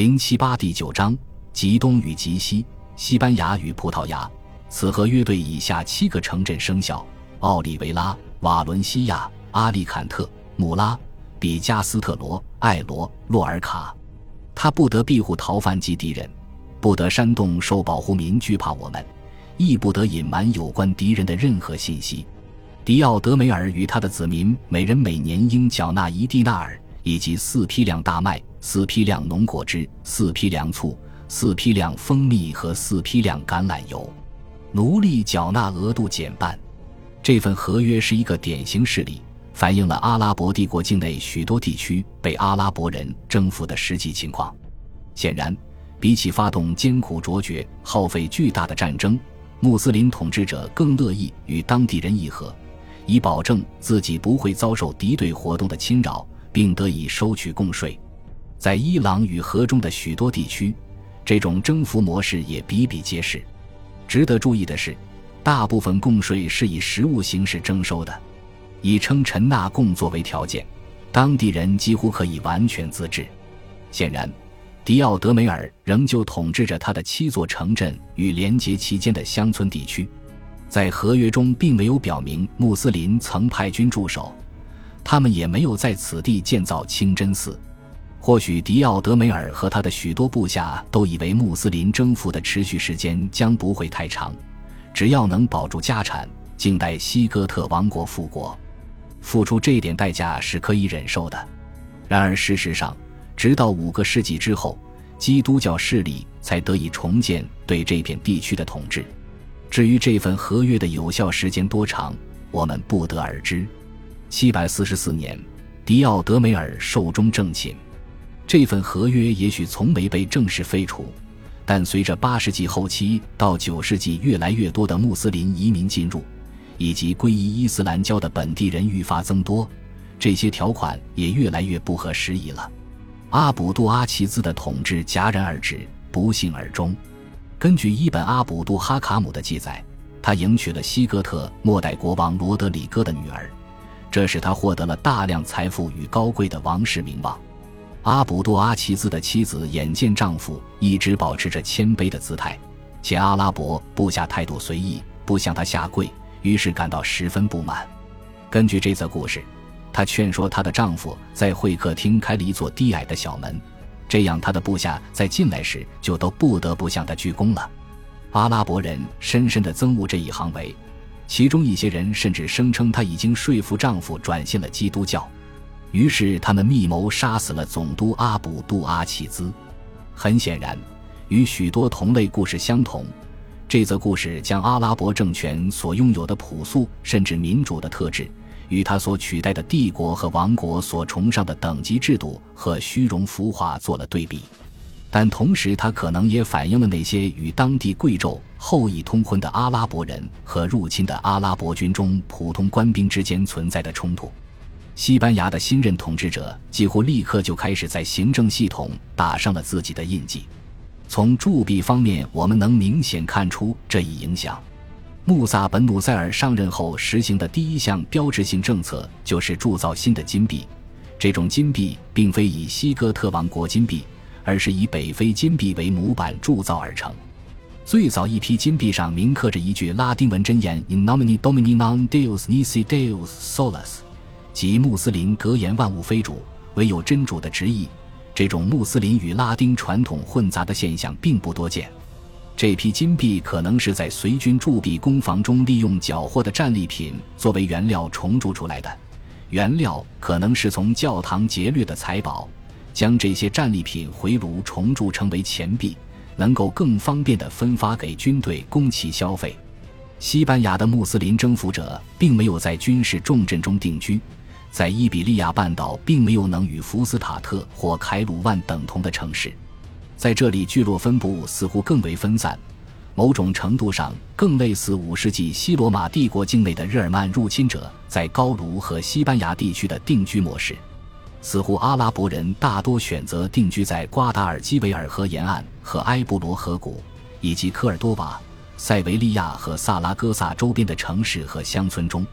零七八第九章：极东与极西，西班牙与葡萄牙。此合约对以下七个城镇生效：奥利维拉、瓦伦西亚、阿利坎特、姆拉、比加斯特罗、艾罗、洛尔卡。他不得庇护逃犯及敌人，不得煽动受保护民惧怕我们，亦不得隐瞒有关敌人的任何信息。迪奥德梅尔与他的子民每人每年应缴纳一蒂纳尔，以及四批量大麦、四批量农果汁、四批量醋、四批量蜂蜜和四批量橄榄油。奴隶缴纳额度减半。这份合约是一个典型事例，反映了阿拉伯帝国境内许多地区被阿拉伯人征服的实际情况。显然，比起发动艰苦卓绝、耗费巨大的战争，穆斯林统治者更乐意与当地人议和。以保证自己不会遭受敌对活动的侵扰，并得以收取贡税。在伊朗与河中的许多地区，这种征服模式也比比皆是。值得注意的是，大部分贡税是以实物形式征收的，以称臣纳贡作为条件，当地人几乎可以完全自治。显然，迪奥德梅尔仍旧统治着他的七座城镇与连接其间的乡村地区。在合约中并没有表明穆斯林曾派军驻守，他们也没有在此地建造清真寺。或许迪奥德梅尔和他的许多部下都以为穆斯林征服的持续时间将不会太长，只要能保住家产，静待西哥特王国复国，付出这点代价是可以忍受的。然而事实上，直到五个世纪之后，基督教势力才得以重建对这片地区的统治。至于这份合约的有效时间多长，我们不得而知。七百四十四年，迪奥德梅尔寿终正寝。这份合约也许从没被正式废除，但随着八世纪后期到九世纪越来越多的穆斯林移民进入，以及皈依伊斯兰教的本地人愈发增多，这些条款也越来越不合时宜了。阿卜杜阿齐兹的统治戛然而止，不幸而终。根据伊本阿卜杜哈卡姆的记载，他迎娶了西哥特末代国王罗德里戈的女儿，这使他获得了大量财富与高贵的王室名望。阿卜杜阿齐兹的妻子眼见丈夫一直保持着谦卑的姿态，且阿拉伯部下态度随意，不向他下跪，于是感到十分不满。根据这则故事，她劝说她的丈夫在会客厅开了一座低矮的小门。这样，他的部下在进来时就都不得不向他鞠躬了。阿拉伯人深深地憎恶这一行为，其中一些人甚至声称她已经说服丈夫转信了基督教。于是，他们密谋杀死了总督阿卜杜阿齐兹。很显然，与许多同类故事相同，这则故事将阿拉伯政权所拥有的朴素甚至民主的特质。与他所取代的帝国和王国所崇尚的等级制度和虚荣浮华做了对比，但同时，它可能也反映了那些与当地贵胄后裔通婚的阿拉伯人和入侵的阿拉伯军中普通官兵之间存在的冲突。西班牙的新任统治者几乎立刻就开始在行政系统打上了自己的印记。从铸币方面，我们能明显看出这一影响。穆萨本努塞尔上任后实行的第一项标志性政策就是铸造新的金币。这种金币并非以西哥特王国金币，而是以北非金币为模板铸造而成。最早一批金币上铭刻着一句拉丁文箴言：“In nomine Domini non Deus nisi Deus solus”，即穆斯林格言“万物非主，唯有真主”的直译。这种穆斯林与拉丁传统混杂的现象并不多见。这批金币可能是在随军铸币工坊中利用缴获的战利品作为原料重铸出来的，原料可能是从教堂劫掠的财宝，将这些战利品回炉重铸成为钱币，能够更方便地分发给军队供其消费。西班牙的穆斯林征服者并没有在军事重镇中定居，在伊比利亚半岛并没有能与福斯塔特或凯鲁万等同的城市。在这里，聚落分布似乎更为分散，某种程度上更类似五世纪西罗马帝国境内的日耳曼入侵者在高卢和西班牙地区的定居模式。似乎阿拉伯人大多选择定居在瓜达尔基维尔河沿岸和埃布罗河谷，以及科尔多瓦、塞维利亚和萨拉戈萨周边的城市和乡村中。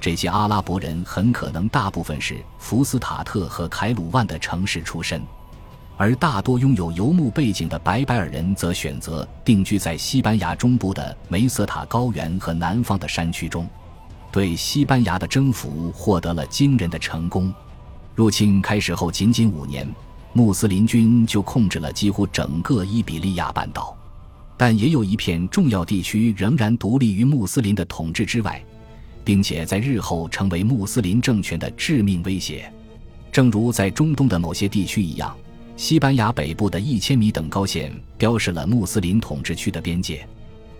这些阿拉伯人很可能大部分是福斯塔特和凯鲁万的城市出身。而大多拥有游牧背景的白白尔人则选择定居在西班牙中部的梅瑟塔高原和南方的山区中，对西班牙的征服获得了惊人的成功。入侵开始后仅仅五年，穆斯林军就控制了几乎整个伊比利亚半岛，但也有一片重要地区仍然独立于穆斯林的统治之外，并且在日后成为穆斯林政权的致命威胁。正如在中东的某些地区一样。西班牙北部的一千米等高线标示了穆斯林统治区的边界，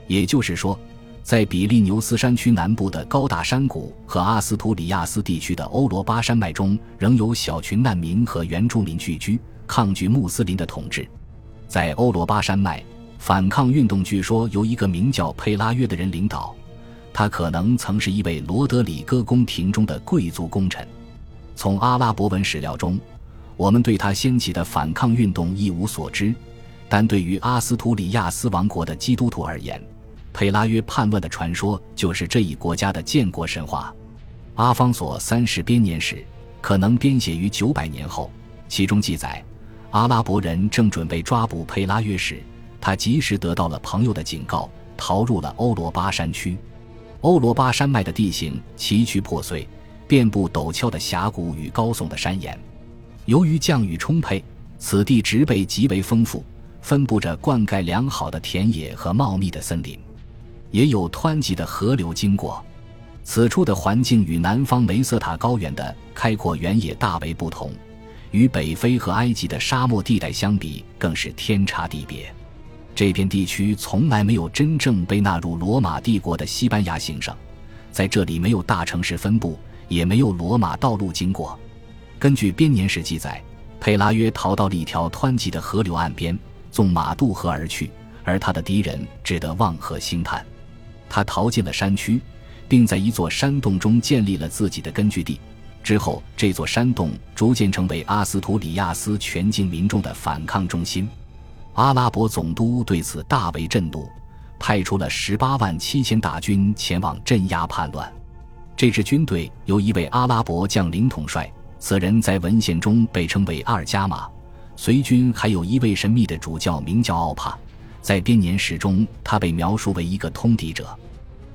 也就是说，在比利牛斯山区南部的高大山谷和阿斯图里亚斯地区的欧罗巴山脉中，仍有小群难民和原住民聚居，抗拒穆斯林的统治。在欧罗巴山脉，反抗运动据说由一个名叫佩拉约的人领导，他可能曾是一位罗德里戈宫廷中的贵族功臣。从阿拉伯文史料中。我们对他掀起的反抗运动一无所知，但对于阿斯图里亚斯王国的基督徒而言，佩拉约叛乱的传说就是这一国家的建国神话。阿方索三世编年史可能编写于九百年后，其中记载，阿拉伯人正准备抓捕佩拉约时，他及时得到了朋友的警告，逃入了欧罗巴山区。欧罗巴山脉的地形崎岖破碎，遍布陡峭的峡谷与高耸的山岩。由于降雨充沛，此地植被极为丰富，分布着灌溉良好的田野和茂密的森林，也有湍急的河流经过。此处的环境与南方梅瑟塔高原的开阔原野大为不同，与北非和埃及的沙漠地带相比，更是天差地别。这片地区从来没有真正被纳入罗马帝国的西班牙行省，在这里没有大城市分布，也没有罗马道路经过。根据编年史记载，佩拉约逃到了一条湍急的河流岸边，纵马渡河而去，而他的敌人只得望河兴叹。他逃进了山区，并在一座山洞中建立了自己的根据地。之后，这座山洞逐渐成为阿斯图里亚斯全境民众的反抗中心。阿拉伯总督对此大为震怒，派出了十八万七千大军前往镇压叛乱。这支军队由一位阿拉伯将领统帅。此人在文献中被称为阿尔加马，随军还有一位神秘的主教，名叫奥帕。在编年史中，他被描述为一个通敌者。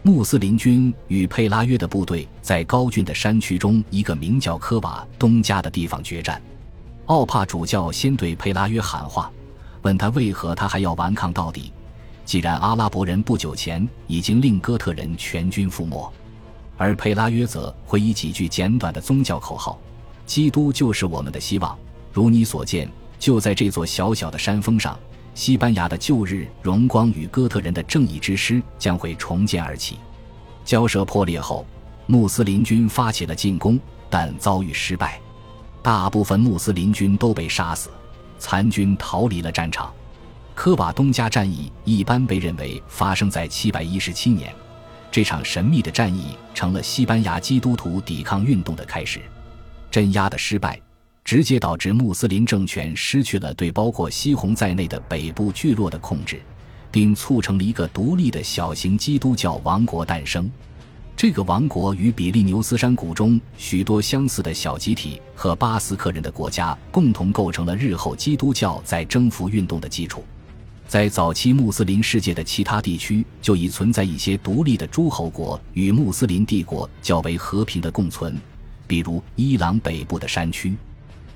穆斯林军与佩拉约的部队在高峻的山区中一个名叫科瓦东加的地方决战。奥帕主教先对佩拉约喊话，问他为何他还要顽抗到底。既然阿拉伯人不久前已经令哥特人全军覆没，而佩拉约则会以几句简短的宗教口号。基督就是我们的希望，如你所见，就在这座小小的山峰上，西班牙的旧日荣光与哥特人的正义之师将会重建而起。交涉破裂后，穆斯林军发起了进攻，但遭遇失败，大部分穆斯林军都被杀死，残军逃离了战场。科瓦东加战役一般被认为发生在717年，这场神秘的战役成了西班牙基督徒抵抗运动的开始。镇压的失败，直接导致穆斯林政权失去了对包括西红在内的北部聚落的控制，并促成了一个独立的小型基督教王国诞生。这个王国与比利牛斯山谷中许多相似的小集体和巴斯克人的国家共同构成了日后基督教在征服运动的基础。在早期穆斯林世界的其他地区，就已存在一些独立的诸侯国与穆斯林帝国较为和平的共存。比如伊朗北部的山区，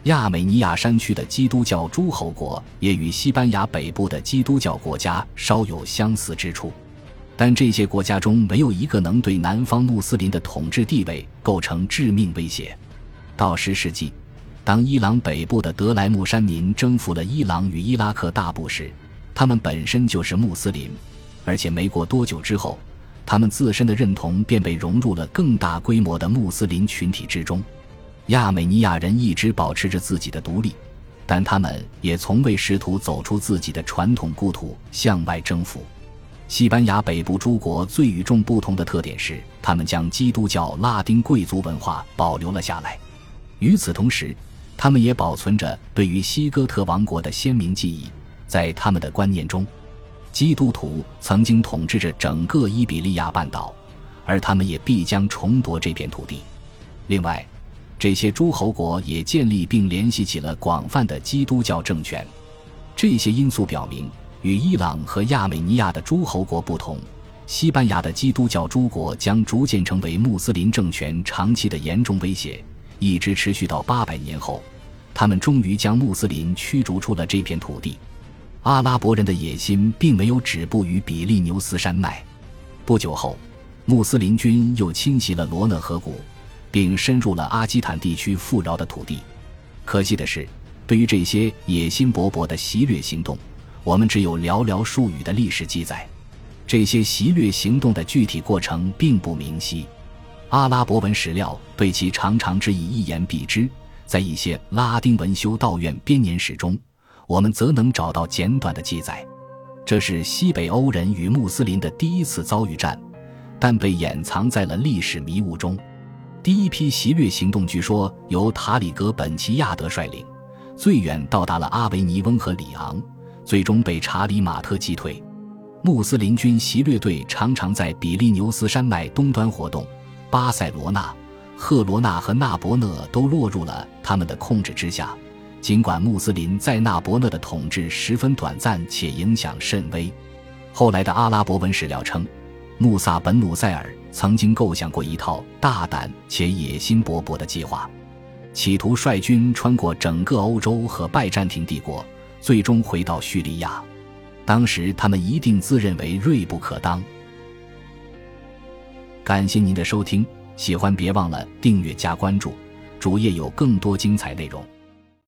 亚美尼亚山区的基督教诸侯国也与西班牙北部的基督教国家稍有相似之处，但这些国家中没有一个能对南方穆斯林的统治地位构成致命威胁。到十世纪，当伊朗北部的德莱木山民征服了伊朗与伊拉克大部时，他们本身就是穆斯林，而且没过多久之后。他们自身的认同便被融入了更大规模的穆斯林群体之中。亚美尼亚人一直保持着自己的独立，但他们也从未试图走出自己的传统故土向外征服。西班牙北部诸国最与众不同的特点是，他们将基督教拉丁贵族文化保留了下来。与此同时，他们也保存着对于西哥特王国的鲜明记忆，在他们的观念中。基督徒曾经统治着整个伊比利亚半岛，而他们也必将重夺这片土地。另外，这些诸侯国也建立并联系起了广泛的基督教政权。这些因素表明，与伊朗和亚美尼亚的诸侯国不同，西班牙的基督教诸国将逐渐成为穆斯林政权长期的严重威胁，一直持续到八百年后，他们终于将穆斯林驱逐出了这片土地。阿拉伯人的野心并没有止步于比利牛斯山脉，不久后，穆斯林军又侵袭了罗讷河谷。并深入了阿基坦地区富饶的土地。可惜的是，对于这些野心勃勃的袭掠行动，我们只有寥寥数语的历史记载。这些袭掠行动的具体过程并不明晰，阿拉伯文史料对其常常只以一言蔽之。在一些拉丁文修道院编年史中，我们则能找到简短的记载。这是西北欧人与穆斯林的第一次遭遇战，但被掩藏在了历史迷雾中。第一批袭掠行动据说由塔里格·本齐亚德率领，最远到达了阿维尼翁和里昂，最终被查理·马特击退。穆斯林军袭掠队常常在比利牛斯山脉东端活动，巴塞罗那、赫罗纳和纳伯讷都落入了他们的控制之下。尽管穆斯林在纳伯讷的统治十分短暂且影响甚微，后来的阿拉伯文史料称。穆萨本努塞尔曾经构想过一套大胆且野心勃勃的计划，企图率军穿过整个欧洲和拜占庭帝国，最终回到叙利亚。当时他们一定自认为锐不可当。感谢您的收听，喜欢别忘了订阅加关注，主页有更多精彩内容。